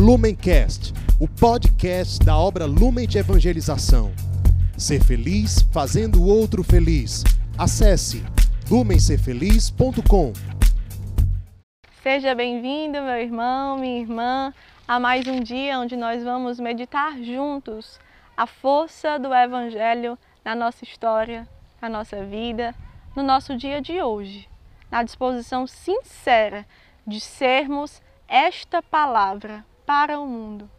Lumencast, o podcast da obra Lumen de Evangelização. Ser feliz fazendo o outro feliz. Acesse lumencerfeliz.com. Seja bem-vindo, meu irmão, minha irmã, a mais um dia onde nós vamos meditar juntos a força do Evangelho na nossa história, na nossa vida, no nosso dia de hoje, na disposição sincera de sermos esta palavra para o mundo,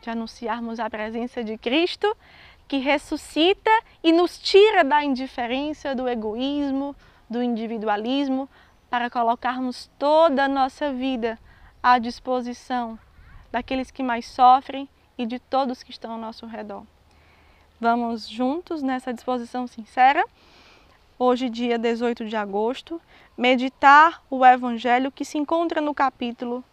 de anunciarmos a presença de Cristo que ressuscita e nos tira da indiferença, do egoísmo, do individualismo, para colocarmos toda a nossa vida à disposição daqueles que mais sofrem e de todos que estão ao nosso redor. Vamos juntos nessa disposição sincera, hoje, dia 18 de agosto, meditar o Evangelho que se encontra no capítulo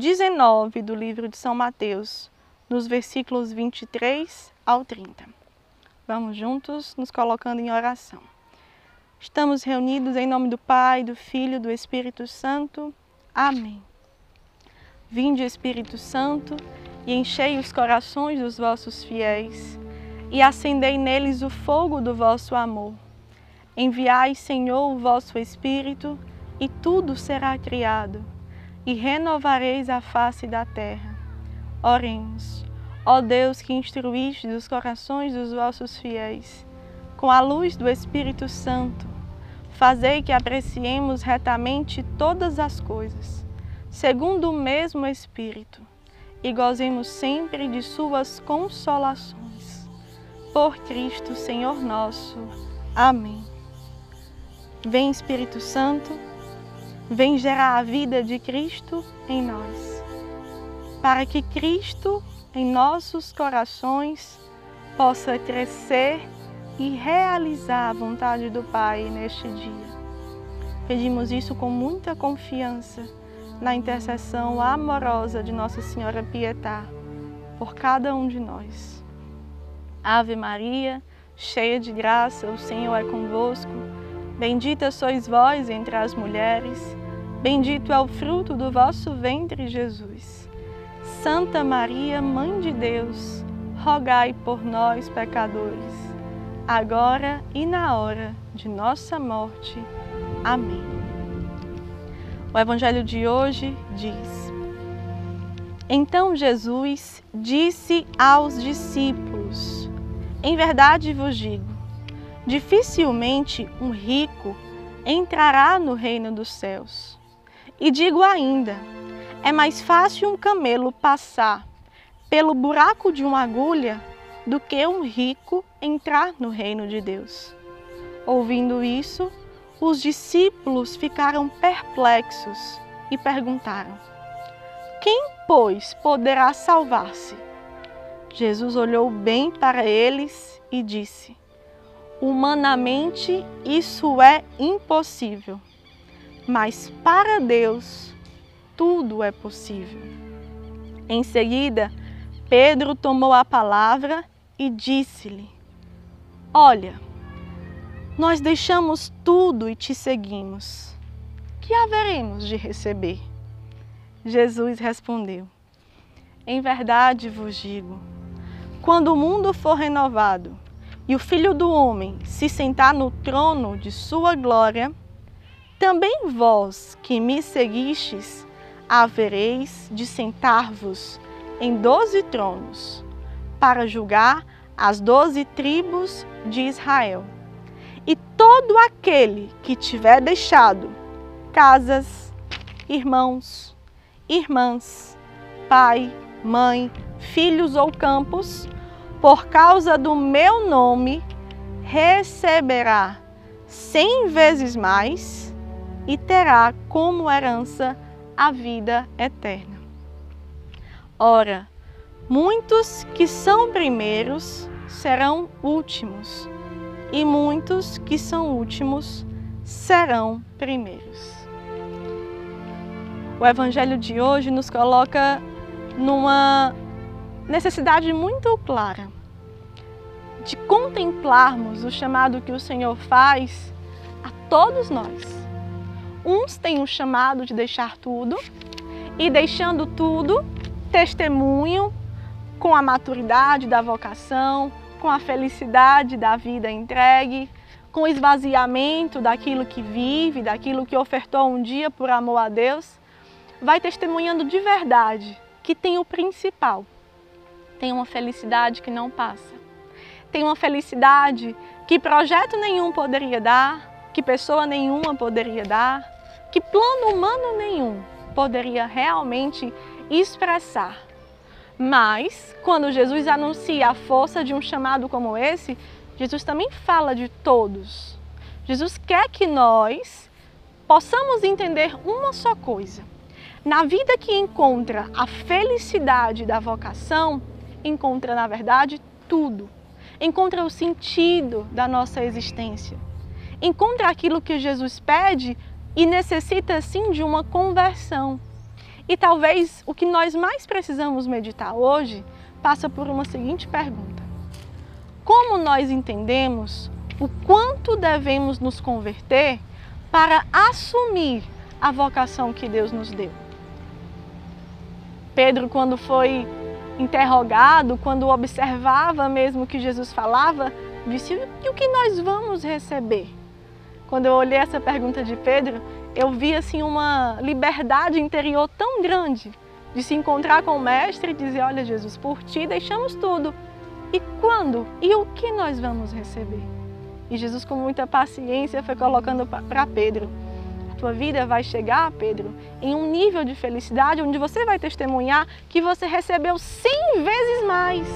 19 do livro de São Mateus, nos versículos 23 ao 30. Vamos juntos nos colocando em oração. Estamos reunidos em nome do Pai, do Filho e do Espírito Santo. Amém. Vinde, Espírito Santo, e enchei os corações dos vossos fiéis, e acendei neles o fogo do vosso amor. Enviai, Senhor, o vosso Espírito, e tudo será criado, e renovareis a face da terra. Oremos. Ó Deus que instruíste os corações dos vossos fiéis, com a luz do Espírito Santo, fazei que apreciemos retamente todas as coisas, segundo o mesmo Espírito, e gozemos sempre de suas consolações. Por Cristo, Senhor nosso. Amém. Vem Espírito Santo, vem gerar a vida de Cristo em nós, para que Cristo em nossos corações possa crescer e realizar a vontade do Pai neste dia. Pedimos isso com muita confiança na intercessão amorosa de Nossa Senhora Pietá por cada um de nós. Ave Maria, cheia de graça, o Senhor é convosco. Bendita sois vós entre as mulheres, bendito é o fruto do vosso ventre, Jesus. Santa Maria, Mãe de Deus, rogai por nós, pecadores, agora e na hora de nossa morte. Amém. O Evangelho de hoje diz: Então Jesus disse aos discípulos: Em verdade vos digo, dificilmente um rico entrará no reino dos céus. E digo ainda: é mais fácil um camelo passar pelo buraco de uma agulha do que um rico entrar no reino de Deus. Ouvindo isso, os discípulos ficaram perplexos e perguntaram: Quem, pois, poderá salvar-se? Jesus olhou bem para eles e disse: Humanamente isso é impossível, mas para Deus tudo é possível. Em seguida, Pedro tomou a palavra e disse-lhe: Olha, nós deixamos tudo e te seguimos. Que haveremos de receber? Jesus respondeu: Em verdade vos digo, quando o mundo for renovado e o Filho do Homem se sentar no trono de sua glória, também vós que me seguistes, havereis de sentar-vos em doze tronos, para julgar as doze tribos de Israel. E todo aquele que tiver deixado casas, irmãos, irmãs, pai, mãe, filhos ou campos, por causa do meu nome, receberá cem vezes mais e terá como herança a vida eterna. Ora, muitos que são primeiros serão últimos, e muitos que são últimos serão primeiros. O Evangelho de hoje nos coloca numa necessidade muito clara de contemplarmos o chamado que o Senhor faz a todos nós. Uns têm o chamado de deixar tudo, e deixando tudo, testemunho com a maturidade da vocação, com a felicidade da vida entregue, com o esvaziamento daquilo que vive, daquilo que ofertou um dia por amor a Deus, vai testemunhando de verdade que tem o principal. Tem uma felicidade que não passa. Tem uma felicidade que projeto nenhum poderia dar, que pessoa nenhuma poderia dar, que plano humano nenhum poderia realmente expressar. Mas, quando Jesus anuncia a força de um chamado como esse, Jesus também fala de todos. Jesus quer que nós possamos entender uma só coisa. Na vida que encontra a felicidade da vocação, encontra, na verdade, tudo. Encontra o sentido da nossa existência. Encontra aquilo que Jesus pede e necessita, sim, de uma conversão. E talvez o que nós mais precisamos meditar hoje passa por uma seguinte pergunta como nós entendemos o quanto devemos nos converter para assumir a vocação que Deus nos deu. Pedro, quando foi interrogado, quando observava mesmo o que Jesus falava, disse: E o que nós vamos receber? Quando eu olhei essa pergunta de Pedro, eu vi assim uma liberdade interior tão grande de se encontrar com o Mestre e dizer: Olha, Jesus, por ti deixamos tudo e quando e o que nós vamos receber? E Jesus, com muita paciência, foi colocando para Pedro: a tua vida vai chegar, Pedro, em um nível de felicidade onde você vai testemunhar que você recebeu cem vezes mais.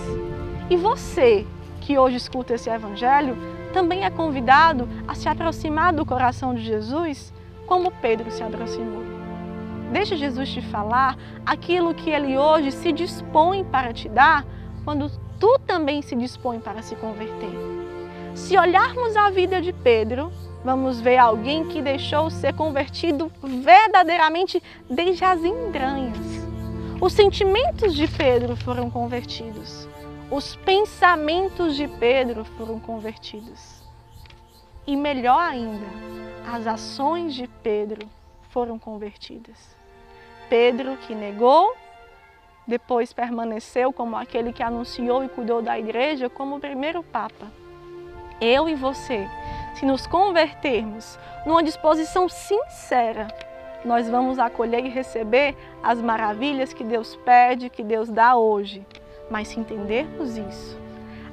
E você, que hoje escuta esse evangelho, também é convidado a se aproximar do coração de Jesus como Pedro se aproximou. Deixa Jesus te falar aquilo que ele hoje se dispõe para te dar quando tu também se dispõe para se converter. Se olharmos a vida de Pedro, vamos ver alguém que deixou ser convertido verdadeiramente desde as entranhas. Os sentimentos de Pedro foram convertidos. Os pensamentos de Pedro foram convertidos. E melhor ainda, as ações de Pedro foram convertidas. Pedro que negou depois permaneceu como aquele que anunciou e cuidou da igreja como o primeiro Papa. Eu e você, se nos convertermos numa disposição sincera, nós vamos acolher e receber as maravilhas que Deus pede, que Deus dá hoje. Mas se entendermos isso,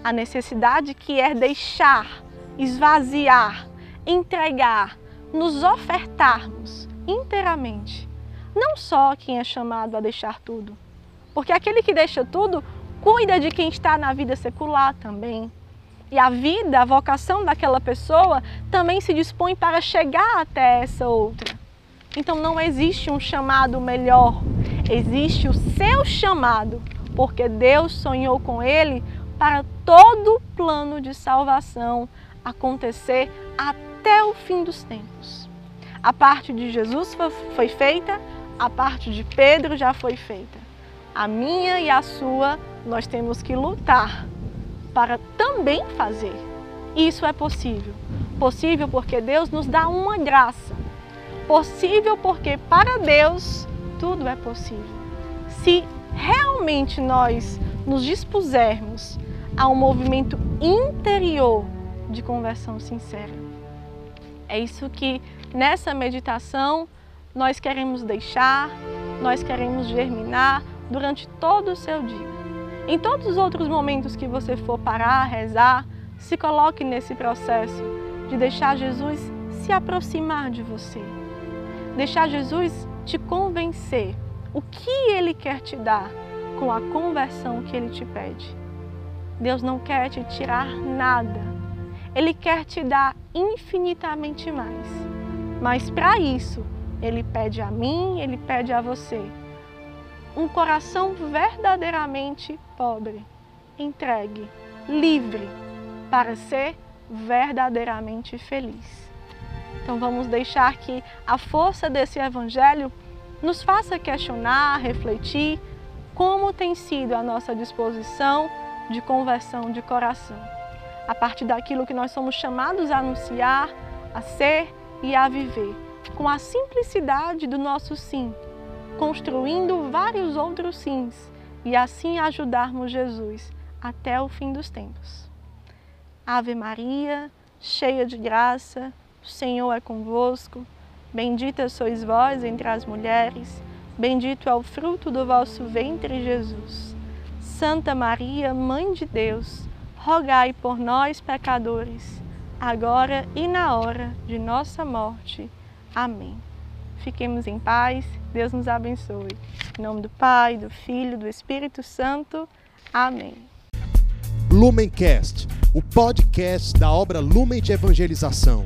a necessidade que é deixar, esvaziar, entregar, nos ofertarmos inteiramente, não só quem é chamado a deixar tudo, porque aquele que deixa tudo cuida de quem está na vida secular também. E a vida, a vocação daquela pessoa também se dispõe para chegar até essa outra. Então não existe um chamado melhor, existe o seu chamado, porque Deus sonhou com ele para todo o plano de salvação acontecer até o fim dos tempos. A parte de Jesus foi feita, a parte de Pedro já foi feita a minha e a sua, nós temos que lutar para também fazer. Isso é possível. Possível porque Deus nos dá uma graça. Possível porque para Deus tudo é possível. Se realmente nós nos dispusermos a um movimento interior de conversão sincera. É isso que nessa meditação nós queremos deixar, nós queremos germinar, durante todo o seu dia. Em todos os outros momentos que você for parar, rezar, se coloque nesse processo de deixar Jesus se aproximar de você. Deixar Jesus te convencer o que ele quer te dar com a conversão que ele te pede. Deus não quer te tirar nada. Ele quer te dar infinitamente mais. Mas para isso, ele pede a mim, ele pede a você um coração verdadeiramente pobre, entregue, livre, para ser verdadeiramente feliz. Então vamos deixar que a força desse Evangelho nos faça questionar, refletir como tem sido a nossa disposição de conversão de coração, a partir daquilo que nós somos chamados a anunciar, a ser e a viver, com a simplicidade do nosso sim construindo vários outros sims e assim ajudarmos Jesus até o fim dos tempos. Ave Maria, cheia de graça, o Senhor é convosco. Bendita sois vós entre as mulheres, bendito é o fruto do vosso ventre, Jesus. Santa Maria, Mãe de Deus, rogai por nós, pecadores, agora e na hora de nossa morte. Amém. Fiquemos em paz, Deus nos abençoe. Em nome do Pai, do Filho, do Espírito Santo. Amém. Lumencast, o podcast da obra Lumen de Evangelização.